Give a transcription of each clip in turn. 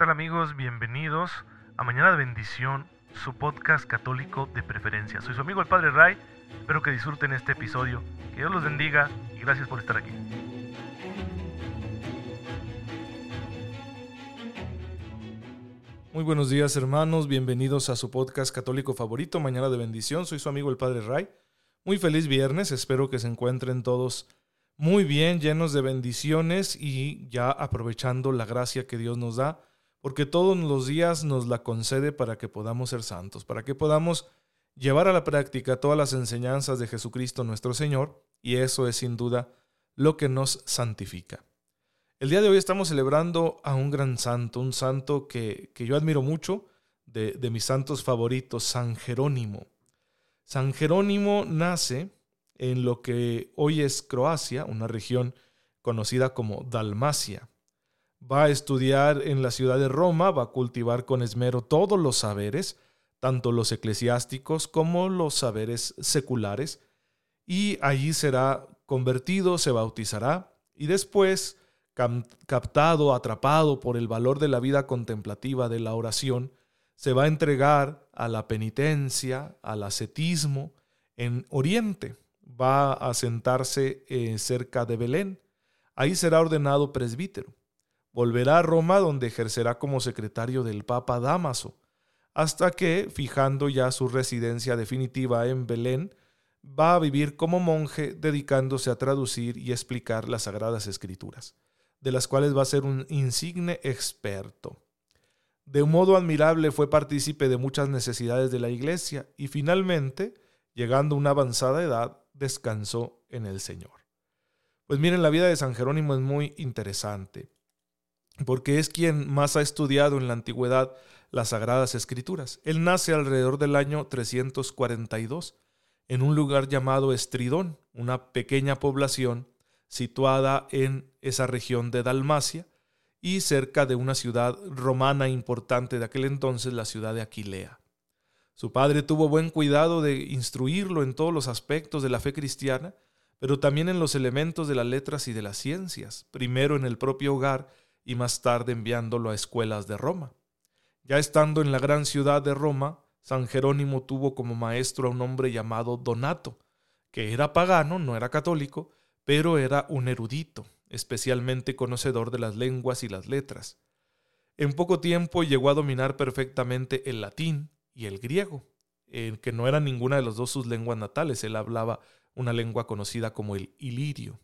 tal amigos? Bienvenidos a Mañana de Bendición, su podcast católico de preferencia. Soy su amigo el Padre Ray, espero que disfruten este episodio, que Dios los bendiga y gracias por estar aquí. Muy buenos días hermanos, bienvenidos a su podcast católico favorito, Mañana de Bendición. Soy su amigo el Padre Ray. Muy feliz viernes, espero que se encuentren todos muy bien, llenos de bendiciones y ya aprovechando la gracia que Dios nos da porque todos los días nos la concede para que podamos ser santos, para que podamos llevar a la práctica todas las enseñanzas de Jesucristo nuestro Señor, y eso es sin duda lo que nos santifica. El día de hoy estamos celebrando a un gran santo, un santo que, yo admiro mucho, de, de mis santos favoritos, San Jerónimo. San Jerónimo nace en lo que hoy es Croacia, una región conocida como Dalmacia va a estudiar en la ciudad de Roma, va a cultivar con esmero todos los saberes, tanto los eclesiásticos como los saberes seculares, y allí será convertido, se bautizará, y después, captado, atrapado por el valor de la vida contemplativa de la oración, se va a entregar a la penitencia, al ascetismo, en Oriente. Va a sentarse eh, cerca de Belén. Ahí será ordenado presbítero. Volverá a Roma donde ejercerá como secretario del Papa Damaso, hasta que, fijando ya su residencia definitiva en Belén, va a vivir como monje dedicándose a traducir y explicar las Sagradas Escrituras, de las cuales va a ser un insigne experto. De un modo admirable fue partícipe de muchas necesidades de la Iglesia y finalmente, llegando a una avanzada edad, descansó en el Señor. Pues miren, la vida de San Jerónimo es muy interesante porque es quien más ha estudiado en la antigüedad las Sagradas Escrituras. Él nace alrededor del año 342 en un lugar llamado Estridón, una pequeña población situada en esa región de Dalmacia y cerca de una ciudad romana importante de aquel entonces, la ciudad de Aquilea. Su padre tuvo buen cuidado de instruirlo en todos los aspectos de la fe cristiana, pero también en los elementos de las letras y de las ciencias, primero en el propio hogar y más tarde enviándolo a escuelas de Roma. Ya estando en la gran ciudad de Roma, San Jerónimo tuvo como maestro a un hombre llamado Donato, que era pagano, no era católico, pero era un erudito, especialmente conocedor de las lenguas y las letras. En poco tiempo llegó a dominar perfectamente el latín y el griego, que no era ninguna de las dos sus lenguas natales, él hablaba una lengua conocida como el ilirio.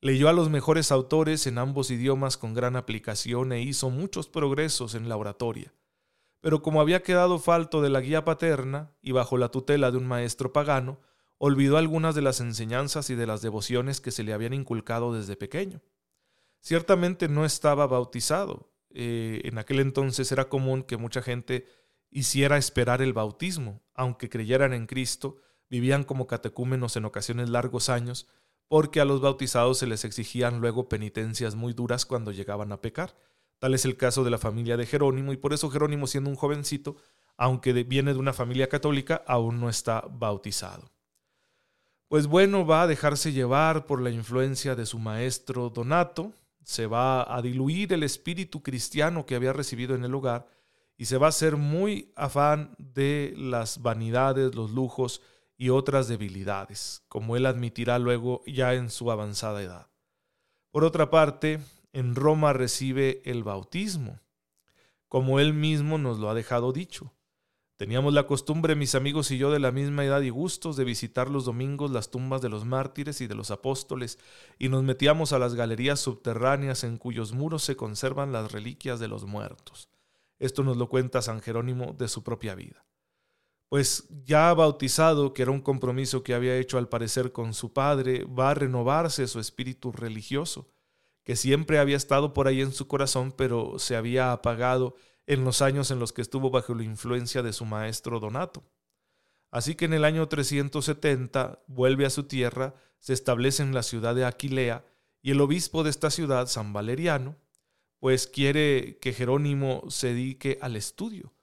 Leyó a los mejores autores en ambos idiomas con gran aplicación e hizo muchos progresos en la oratoria. Pero como había quedado falto de la guía paterna y bajo la tutela de un maestro pagano, olvidó algunas de las enseñanzas y de las devociones que se le habían inculcado desde pequeño. Ciertamente no estaba bautizado. Eh, en aquel entonces era común que mucha gente hiciera esperar el bautismo, aunque creyeran en Cristo, vivían como catecúmenos en ocasiones largos años, porque a los bautizados se les exigían luego penitencias muy duras cuando llegaban a pecar. Tal es el caso de la familia de Jerónimo, y por eso Jerónimo, siendo un jovencito, aunque viene de una familia católica, aún no está bautizado. Pues bueno, va a dejarse llevar por la influencia de su maestro Donato, se va a diluir el espíritu cristiano que había recibido en el hogar y se va a hacer muy afán de las vanidades, los lujos y otras debilidades, como él admitirá luego ya en su avanzada edad. Por otra parte, en Roma recibe el bautismo, como él mismo nos lo ha dejado dicho. Teníamos la costumbre, mis amigos y yo, de la misma edad y gustos, de visitar los domingos las tumbas de los mártires y de los apóstoles, y nos metíamos a las galerías subterráneas en cuyos muros se conservan las reliquias de los muertos. Esto nos lo cuenta San Jerónimo de su propia vida pues ya bautizado, que era un compromiso que había hecho al parecer con su padre, va a renovarse su espíritu religioso, que siempre había estado por ahí en su corazón, pero se había apagado en los años en los que estuvo bajo la influencia de su maestro Donato. Así que en el año 370 vuelve a su tierra, se establece en la ciudad de Aquilea, y el obispo de esta ciudad, San Valeriano, pues quiere que Jerónimo se dedique al estudio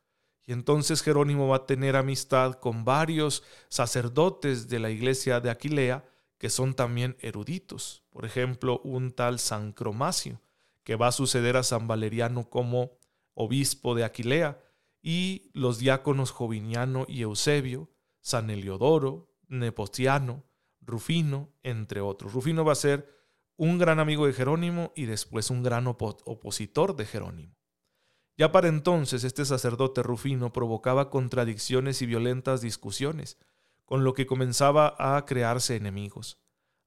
y entonces Jerónimo va a tener amistad con varios sacerdotes de la iglesia de Aquilea que son también eruditos. Por ejemplo, un tal San Cromacio, que va a suceder a San Valeriano como obispo de Aquilea, y los diáconos Joviniano y Eusebio, San Eliodoro, Nepotiano, Rufino, entre otros. Rufino va a ser un gran amigo de Jerónimo y después un gran opositor de Jerónimo. Ya para entonces este sacerdote Rufino provocaba contradicciones y violentas discusiones, con lo que comenzaba a crearse enemigos.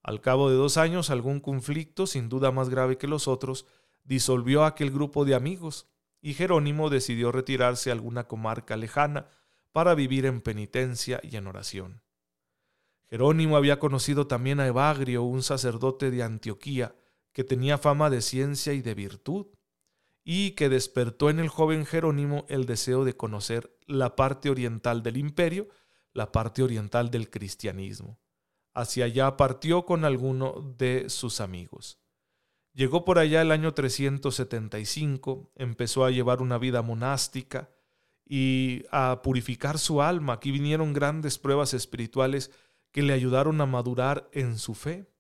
Al cabo de dos años, algún conflicto, sin duda más grave que los otros, disolvió aquel grupo de amigos, y Jerónimo decidió retirarse a alguna comarca lejana para vivir en penitencia y en oración. Jerónimo había conocido también a Evagrio, un sacerdote de Antioquía, que tenía fama de ciencia y de virtud, y que despertó en el joven Jerónimo el deseo de conocer la parte oriental del imperio, la parte oriental del cristianismo. Hacia allá partió con alguno de sus amigos. Llegó por allá el año 375, empezó a llevar una vida monástica y a purificar su alma. Aquí vinieron grandes pruebas espirituales que le ayudaron a madurar en su fe.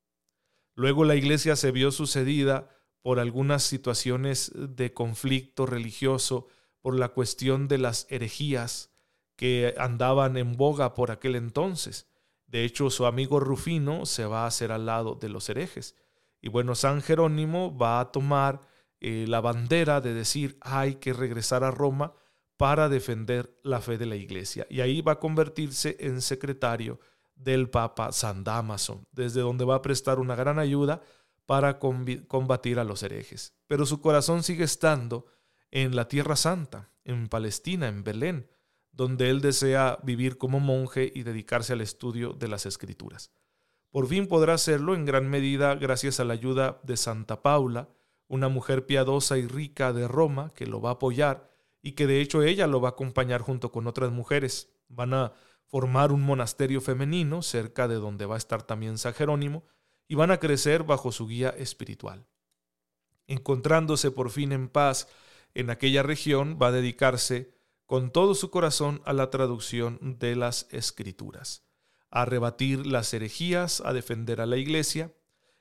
Luego la iglesia se vio sucedida por algunas situaciones de conflicto religioso, por la cuestión de las herejías que andaban en boga por aquel entonces. De hecho, su amigo Rufino se va a hacer al lado de los herejes. Y bueno, San Jerónimo va a tomar eh, la bandera de decir hay que regresar a Roma para defender la fe de la iglesia. Y ahí va a convertirse en secretario del Papa San Damaso, desde donde va a prestar una gran ayuda para combatir a los herejes. Pero su corazón sigue estando en la Tierra Santa, en Palestina, en Belén, donde él desea vivir como monje y dedicarse al estudio de las escrituras. Por fin podrá hacerlo en gran medida gracias a la ayuda de Santa Paula, una mujer piadosa y rica de Roma que lo va a apoyar y que de hecho ella lo va a acompañar junto con otras mujeres. Van a formar un monasterio femenino cerca de donde va a estar también San Jerónimo y van a crecer bajo su guía espiritual. Encontrándose por fin en paz en aquella región, va a dedicarse con todo su corazón a la traducción de las escrituras a rebatir las herejías, a defender a la iglesia.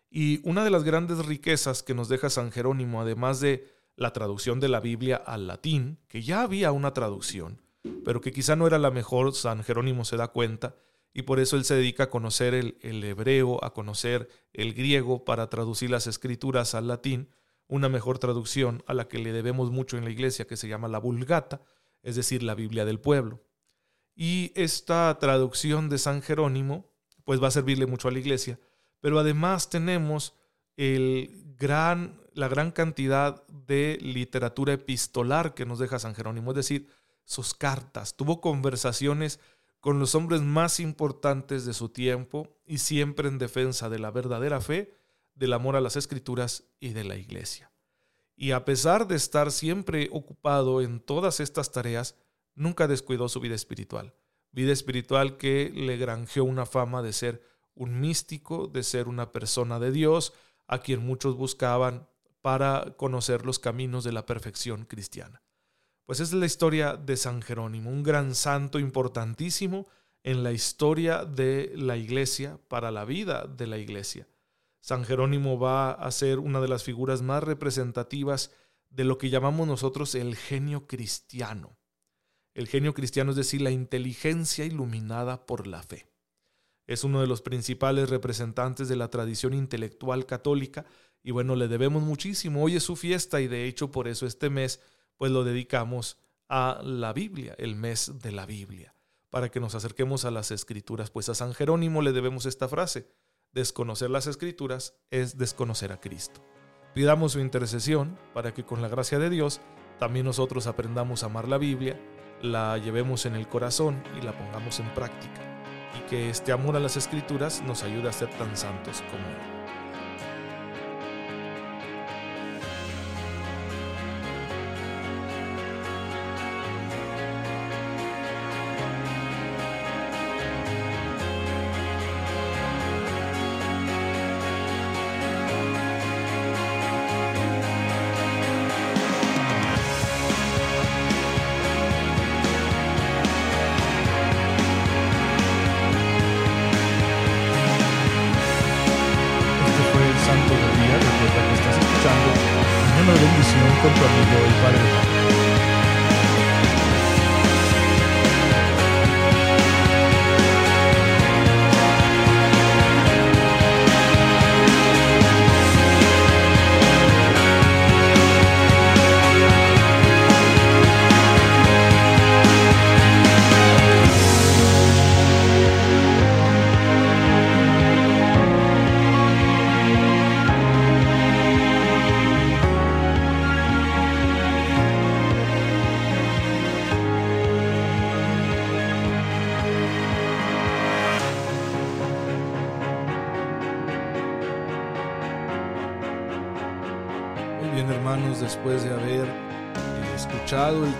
Y una de las grandes riquezas que nos deja San Jerónimo, además de la traducción de la Biblia al latín, que ya había una traducción, pero que quizá no era la mejor, San Jerónimo se da cuenta, y por eso él se dedica a conocer el, el hebreo, a conocer el griego para traducir las escrituras al latín, una mejor traducción a la que le debemos mucho en la iglesia, que se llama la Vulgata, es decir, la Biblia del pueblo. Y esta traducción de San Jerónimo, pues va a servirle mucho a la iglesia. Pero además tenemos el gran, la gran cantidad de literatura epistolar que nos deja San Jerónimo, es decir, sus cartas. Tuvo conversaciones con los hombres más importantes de su tiempo y siempre en defensa de la verdadera fe, del amor a las escrituras y de la iglesia. Y a pesar de estar siempre ocupado en todas estas tareas, nunca descuidó su vida espiritual. Vida espiritual que le granjeó una fama de ser un místico, de ser una persona de Dios, a quien muchos buscaban para conocer los caminos de la perfección cristiana. Pues es la historia de San Jerónimo, un gran santo importantísimo en la historia de la iglesia, para la vida de la iglesia. San Jerónimo va a ser una de las figuras más representativas de lo que llamamos nosotros el genio cristiano. El genio cristiano es decir, la inteligencia iluminada por la fe. Es uno de los principales representantes de la tradición intelectual católica y bueno, le debemos muchísimo. Hoy es su fiesta y de hecho por eso este mes pues lo dedicamos a la Biblia, el mes de la Biblia, para que nos acerquemos a las escrituras. Pues a San Jerónimo le debemos esta frase, desconocer las escrituras es desconocer a Cristo. Pidamos su intercesión para que con la gracia de Dios también nosotros aprendamos a amar la Biblia la llevemos en el corazón y la pongamos en práctica, y que este amor a las escrituras nos ayude a ser tan santos como Él.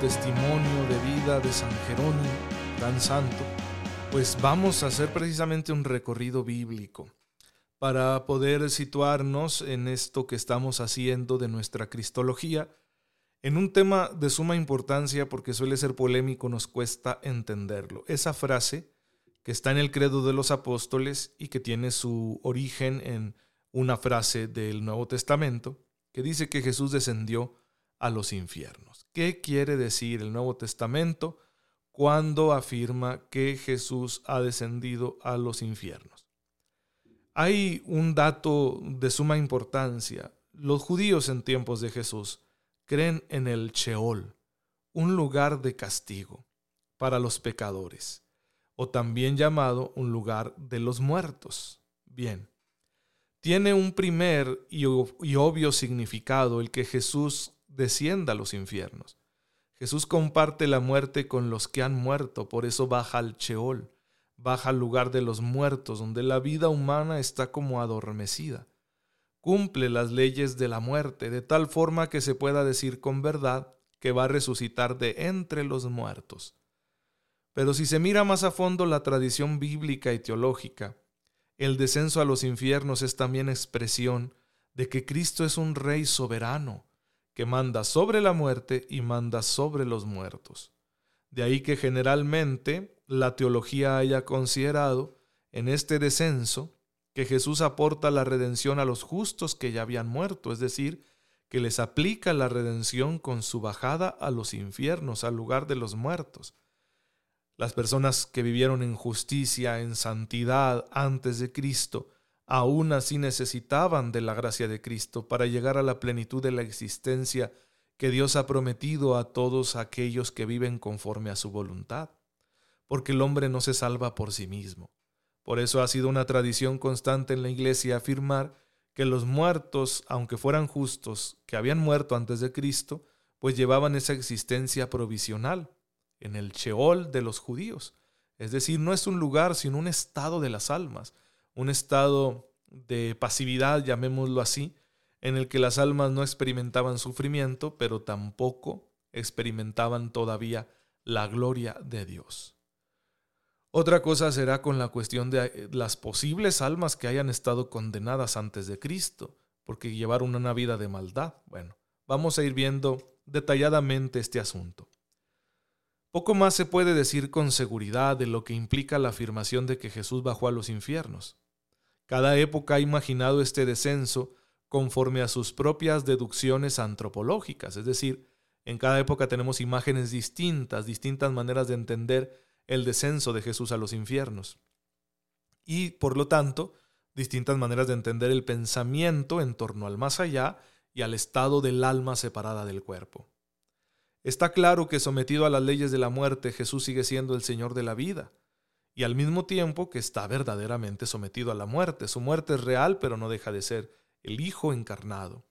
Testimonio de vida de San Jerónimo, gran santo, pues vamos a hacer precisamente un recorrido bíblico para poder situarnos en esto que estamos haciendo de nuestra cristología, en un tema de suma importancia porque suele ser polémico, nos cuesta entenderlo. Esa frase que está en el credo de los apóstoles y que tiene su origen en una frase del Nuevo Testamento, que dice que Jesús descendió a los infiernos. ¿Qué quiere decir el Nuevo Testamento cuando afirma que Jesús ha descendido a los infiernos? Hay un dato de suma importancia. Los judíos en tiempos de Jesús creen en el Sheol, un lugar de castigo para los pecadores, o también llamado un lugar de los muertos. Bien, tiene un primer y, obvio significado el que Jesús descienda a los infiernos. Jesús comparte la muerte con los que han muerto, por eso baja al Sheol baja al lugar de los muertos, donde la vida humana está como adormecida. Cumple las leyes de la muerte, de tal forma que se pueda decir con verdad que va a resucitar de entre los muertos. Pero si se mira más a fondo la tradición bíblica y teológica, el descenso a los infiernos es también expresión de que Cristo es un rey soberano, que manda sobre la muerte y manda sobre los muertos. De ahí que generalmente la teología haya considerado en este descenso que Jesús aporta la redención a los justos que ya habían muerto, es decir, que les aplica la redención con su bajada a los infiernos, al lugar de los muertos. Las personas que vivieron en justicia, en santidad antes de Cristo, aún así necesitaban de la gracia de Cristo para llegar a la plenitud de la existencia que Dios ha prometido a todos aquellos que viven conforme a su voluntad porque el hombre no se salva por sí mismo. Por eso ha sido una tradición constante en la Iglesia afirmar que los muertos, aunque fueran justos, que habían muerto antes de Cristo, pues llevaban esa existencia provisional en el Sheol de los judíos. Es decir, no es un lugar, sino un estado de las almas, un estado de pasividad, llamémoslo así, en el que las almas no experimentaban sufrimiento, pero tampoco experimentaban todavía la gloria de Dios. Otra cosa será con la cuestión de eh, las posibles almas que hayan estado condenadas antes de Cristo, porque llevaron una vida de maldad. Bueno, vamos a ir viendo detalladamente este asunto. Poco más se puede decir con seguridad de lo que implica la afirmación de que Jesús bajó a los infiernos. Cada época ha imaginado este descenso conforme a sus propias deducciones antropológicas, es decir, en cada época tenemos imágenes distintas, distintas maneras de entender el descenso de Jesús a los infiernos. Y, por lo tanto, distintas maneras de entender el pensamiento en torno al más allá y al estado del alma separada del cuerpo. Está claro que sometido a las leyes de la muerte Jesús sigue siendo el Señor de la vida, y al mismo tiempo que está verdaderamente sometido a la muerte. Su muerte es real, pero no deja de ser el Hijo encarnado.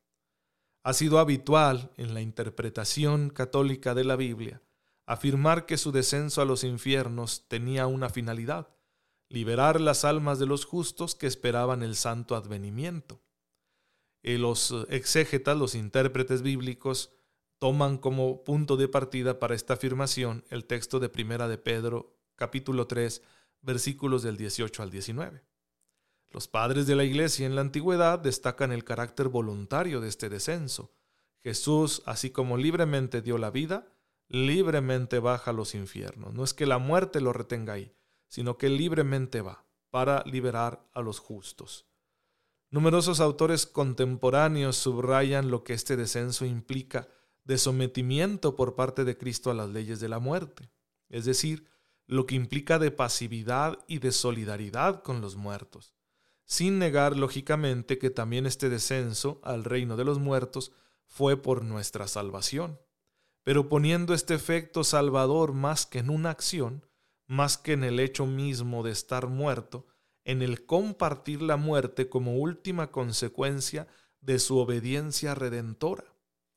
Ha sido habitual en la interpretación católica de la Biblia afirmar que su descenso a los infiernos tenía una finalidad, liberar las almas de los justos que esperaban el santo advenimiento. Y los exégetas, los intérpretes bíblicos, toman como punto de partida para esta afirmación el texto de Primera de Pedro, capítulo 3, versículos del 18 al 19. Los padres de la Iglesia en la antigüedad destacan el carácter voluntario de este descenso. Jesús, así como libremente dio la vida, libremente baja a los infiernos. No es que la muerte lo retenga ahí, sino que libremente va para liberar a los justos. Numerosos autores contemporáneos subrayan lo que este descenso implica de sometimiento por parte de Cristo a las leyes de la muerte, es decir, lo que implica de pasividad y de solidaridad con los muertos, sin negar lógicamente que también este descenso al reino de los muertos fue por nuestra salvación pero poniendo este efecto salvador más que en una acción, más que en el hecho mismo de estar muerto, en el compartir la muerte como última consecuencia de su obediencia redentora.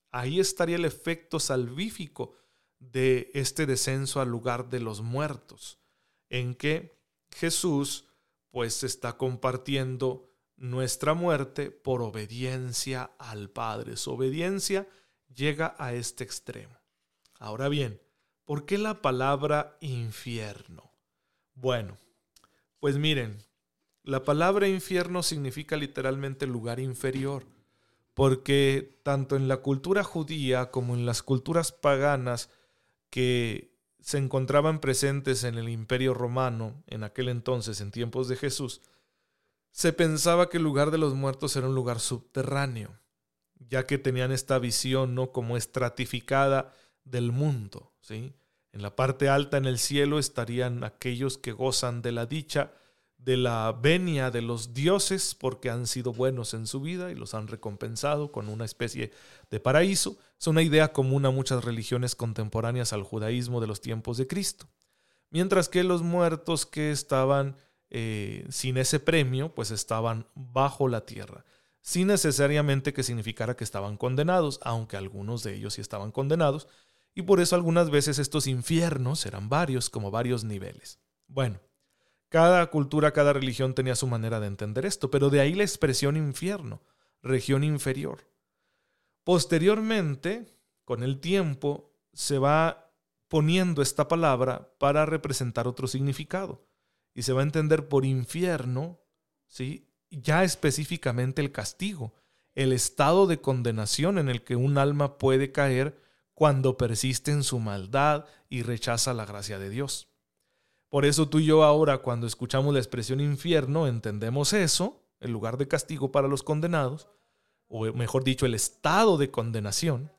Ahí estaría el efecto salvífico de este descenso al lugar de los muertos, en que Jesús pues está compartiendo nuestra muerte por obediencia al Padre, su obediencia llega a este extremo. Ahora bien, ¿por qué la palabra infierno? Bueno, pues miren, la palabra infierno significa literalmente lugar inferior, porque tanto en la cultura judía como en las culturas paganas que se encontraban presentes en el imperio romano en aquel entonces, en tiempos de Jesús, se pensaba que el lugar de los muertos era un lugar subterráneo, ya que tenían esta visión no como estratificada del mundo, ¿sí? En la parte alta en el cielo estarían aquellos que gozan de la dicha de la venia de los dioses porque han sido buenos en su vida y los han recompensado con una especie de paraíso. Es una idea común a muchas religiones contemporáneas al judaísmo de los tiempos de Cristo. Mientras que los muertos que estaban eh, sin ese premio, pues estaban bajo la tierra, sin necesariamente que significara que estaban condenados, aunque algunos de ellos sí estaban condenados, y por eso algunas veces estos infiernos eran varios, como varios niveles. Bueno, cada cultura, cada religión tenía su manera de entender esto, pero de ahí la expresión infierno, región inferior. Posteriormente, con el tiempo, se va poniendo esta palabra para representar otro significado. Y se va a entender por infierno, ¿sí? ya específicamente el castigo, el estado de condenación en el que un alma puede caer cuando persiste en su maldad y rechaza la gracia de Dios. Por eso tú y yo ahora cuando escuchamos la expresión infierno entendemos eso, el lugar de castigo para los condenados, o mejor dicho, el estado de condenación.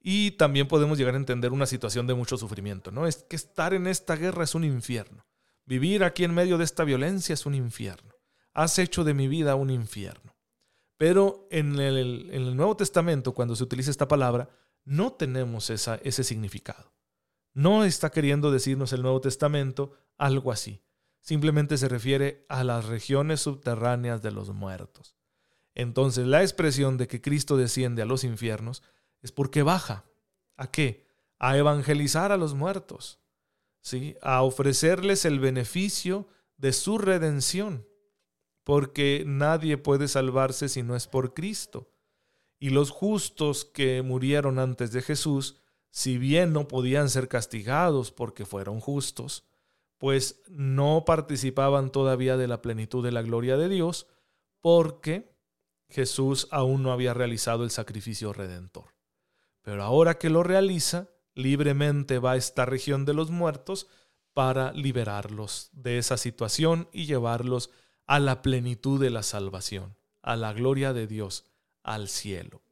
Y también podemos llegar a entender una situación de mucho sufrimiento, ¿no? Es que estar en esta guerra es un infierno. Vivir aquí en medio de esta violencia es un infierno. Has hecho de mi vida un infierno. Pero en el, en el Nuevo Testamento, cuando se utiliza esta palabra, no tenemos esa, ese significado. No está queriendo decirnos el Nuevo Testamento algo así. Simplemente se refiere a las regiones subterráneas de los muertos. Entonces la expresión de que Cristo desciende a los infiernos es porque baja. ¿A qué? A evangelizar a los muertos. ¿sí? A ofrecerles el beneficio de su redención. Porque nadie puede salvarse si no es por Cristo. Y los justos que murieron antes de Jesús si bien no podían ser castigados porque fueron justos, pues no participaban todavía de la plenitud de la gloria de Dios porque Jesús aún no había realizado el sacrificio redentor. Pero ahora que lo realiza, libremente va a esta región de los muertos para liberarlos de esa situación y llevarlos a la plenitud de la salvación, a la gloria de Dios, al cielo.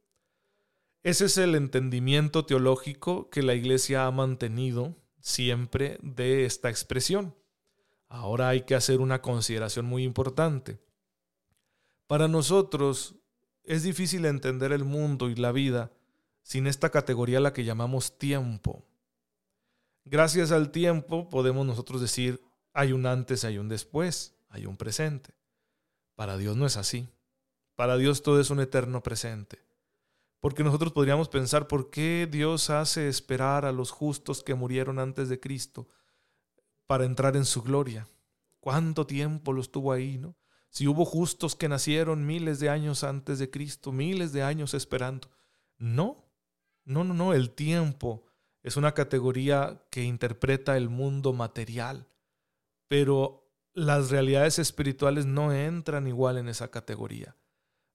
Ese es el entendimiento teológico que la Iglesia ha mantenido siempre de esta expresión. Ahora hay que hacer una consideración muy importante. Para nosotros es difícil entender el mundo y la vida sin esta categoría la que llamamos tiempo. Gracias al tiempo podemos nosotros decir hay un antes, hay un después, hay un presente. Para Dios no es así. Para Dios todo es un eterno presente. Porque nosotros podríamos pensar, ¿por qué Dios hace esperar a los justos que murieron antes de Cristo para entrar en su gloria? ¿Cuánto tiempo los tuvo ahí, no? Si hubo justos que nacieron miles de años antes de Cristo, miles de años esperando. No, no, no, no, el tiempo es una categoría que interpreta el mundo material, pero las realidades espirituales no entran igual en esa categoría.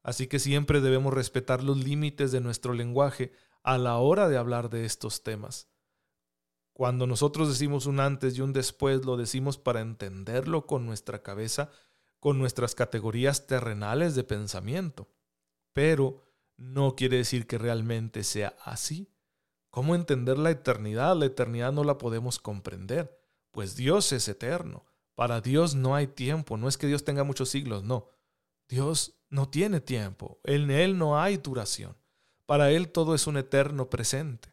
Así que siempre debemos respetar los límites de nuestro lenguaje a la hora de hablar de estos temas. Cuando nosotros decimos un antes y un después, lo decimos para entenderlo con nuestra cabeza, con nuestras categorías terrenales de pensamiento. Pero no quiere decir que realmente sea así. ¿Cómo entender la eternidad? La eternidad no la podemos comprender, pues Dios es eterno. Para Dios no hay tiempo, no es que Dios tenga muchos siglos, no. Dios no tiene tiempo, en Él no hay duración. Para Él todo es un eterno presente.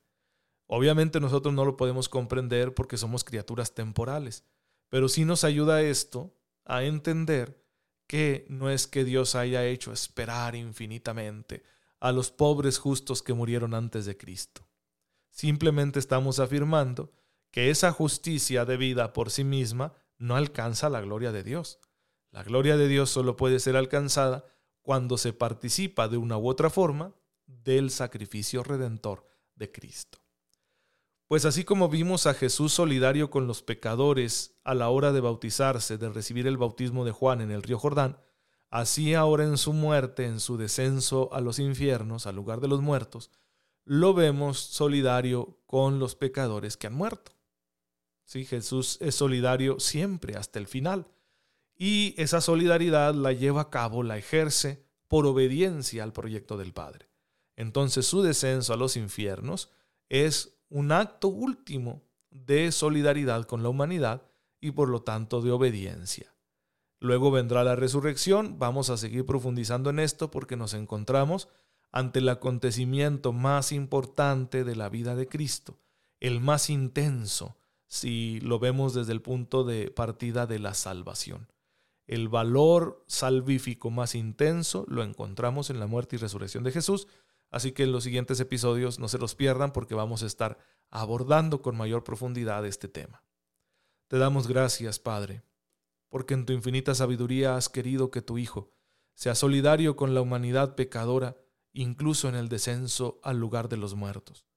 Obviamente nosotros no lo podemos comprender porque somos criaturas temporales, pero sí nos ayuda esto a entender que no es que Dios haya hecho esperar infinitamente a los pobres justos que murieron antes de Cristo. Simplemente estamos afirmando que esa justicia de vida por sí misma no alcanza la gloria de Dios. La gloria de Dios solo puede ser alcanzada cuando se participa de una u otra forma del sacrificio redentor de Cristo. Pues así como vimos a Jesús solidario con los pecadores a la hora de bautizarse, de recibir el bautismo de Juan en el río Jordán, así ahora en su muerte, en su descenso a los infiernos, al lugar de los muertos, lo vemos solidario con los pecadores que han muerto. Sí, Jesús es solidario siempre hasta el final. Y esa solidaridad la lleva a cabo, la ejerce por obediencia al proyecto del Padre. Entonces su descenso a los infiernos es un acto último de solidaridad con la humanidad y por lo tanto de obediencia. Luego vendrá la resurrección, vamos a seguir profundizando en esto porque nos encontramos ante el acontecimiento más importante de la vida de Cristo, el más intenso, si lo vemos desde el punto de partida de la salvación. El valor salvífico más intenso lo encontramos en la muerte y resurrección de Jesús, así que en los siguientes episodios no se los pierdan porque vamos a estar abordando con mayor profundidad este tema. Te damos gracias, Padre, porque en tu infinita sabiduría has querido que tu Hijo sea solidario con la humanidad pecadora, incluso en el descenso al lugar de los muertos.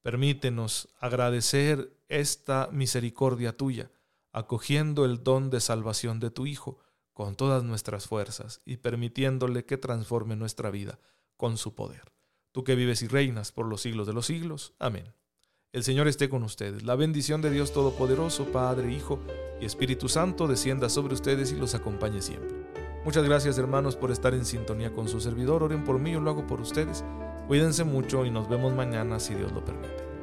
Permítenos agradecer esta misericordia tuya, acogiendo el don de salvación de tu Hijo con todas nuestras fuerzas y permitiéndole que transforme nuestra vida con su poder. Tú que vives y reinas por los siglos de los siglos. Amén. El Señor esté con ustedes. La bendición de Dios Todopoderoso, Padre, Hijo y Espíritu Santo descienda sobre ustedes y los acompañe siempre. Muchas gracias hermanos por estar en sintonía con su servidor. Oren por mí, yo lo hago por ustedes. Cuídense mucho y nos vemos mañana si Dios lo permite.